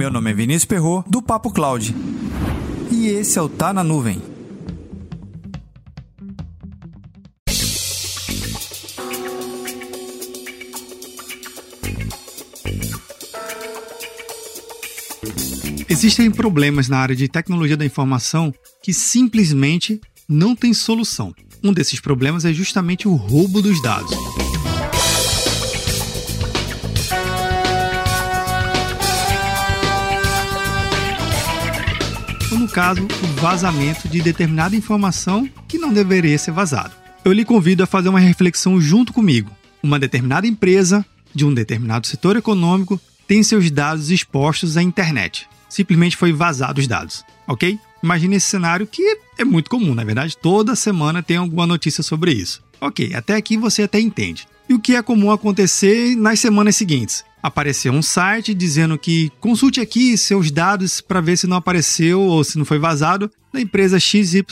Meu nome é Vinícius Perro do Papo Cloud. E esse é o Tá na Nuvem. Existem problemas na área de tecnologia da informação que simplesmente não têm solução. Um desses problemas é justamente o roubo dos dados. Ou no caso, o vazamento de determinada informação que não deveria ser vazado. Eu lhe convido a fazer uma reflexão junto comigo. Uma determinada empresa de um determinado setor econômico tem seus dados expostos à internet simplesmente foi vazado os dados, ok? Imagine esse cenário que é muito comum, na verdade, toda semana tem alguma notícia sobre isso. Ok, até aqui você até entende. E o que é comum acontecer nas semanas seguintes? Apareceu um site dizendo que consulte aqui seus dados para ver se não apareceu ou se não foi vazado da empresa XYZ.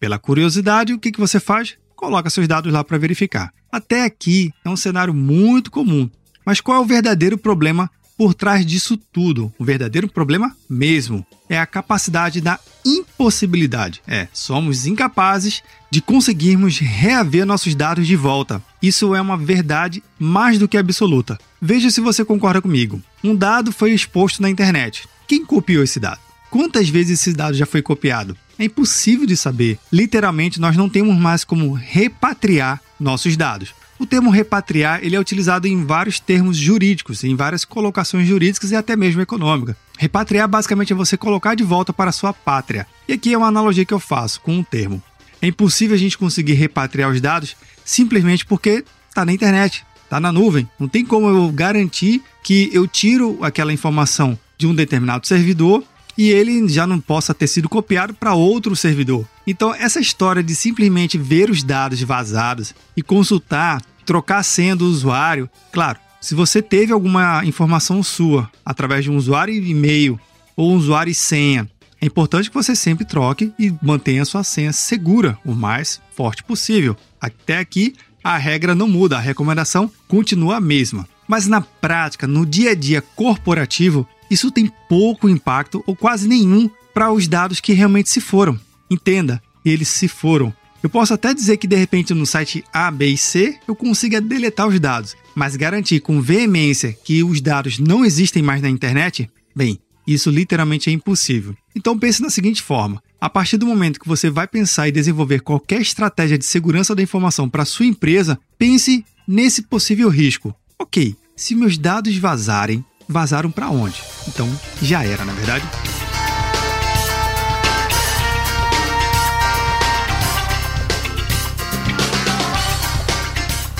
Pela curiosidade, o que, que você faz? Coloca seus dados lá para verificar. Até aqui é um cenário muito comum. Mas qual é o verdadeiro problema por trás disso tudo, o verdadeiro problema mesmo é a capacidade da impossibilidade. É, somos incapazes de conseguirmos reaver nossos dados de volta. Isso é uma verdade mais do que absoluta. Veja se você concorda comigo. Um dado foi exposto na internet. Quem copiou esse dado? Quantas vezes esse dado já foi copiado? É impossível de saber. Literalmente, nós não temos mais como repatriar nossos dados. O termo repatriar ele é utilizado em vários termos jurídicos, em várias colocações jurídicas e até mesmo econômica. Repatriar basicamente é você colocar de volta para a sua pátria. E aqui é uma analogia que eu faço com um termo. É impossível a gente conseguir repatriar os dados simplesmente porque está na internet, está na nuvem. Não tem como eu garantir que eu tiro aquela informação de um determinado servidor e ele já não possa ter sido copiado para outro servidor. Então, essa história de simplesmente ver os dados vazados e consultar, trocar a senha do usuário, claro, se você teve alguma informação sua através de um usuário e-mail ou um usuário e senha, é importante que você sempre troque e mantenha a sua senha segura, o mais forte possível. Até aqui, a regra não muda, a recomendação continua a mesma. Mas na prática, no dia a dia corporativo, isso tem pouco impacto ou quase nenhum para os dados que realmente se foram. Entenda, eles se foram. Eu posso até dizer que de repente no site A, B e C eu consiga deletar os dados, mas garantir com veemência que os dados não existem mais na internet? Bem, isso literalmente é impossível. Então pense da seguinte forma: a partir do momento que você vai pensar e desenvolver qualquer estratégia de segurança da informação para sua empresa, pense nesse possível risco. Ok, se meus dados vazarem, vazaram para onde? Então já era, na é verdade?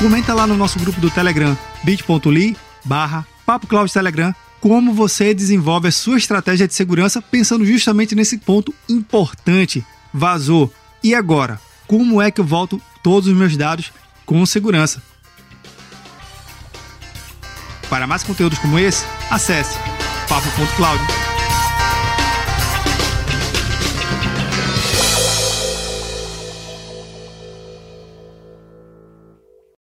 Comenta lá no nosso grupo do Telegram, bit.ly barra Telegram, como você desenvolve a sua estratégia de segurança pensando justamente nesse ponto importante. Vazou. E agora? Como é que eu volto todos os meus dados com segurança? Para mais conteúdos como esse, acesse Papa Cloud.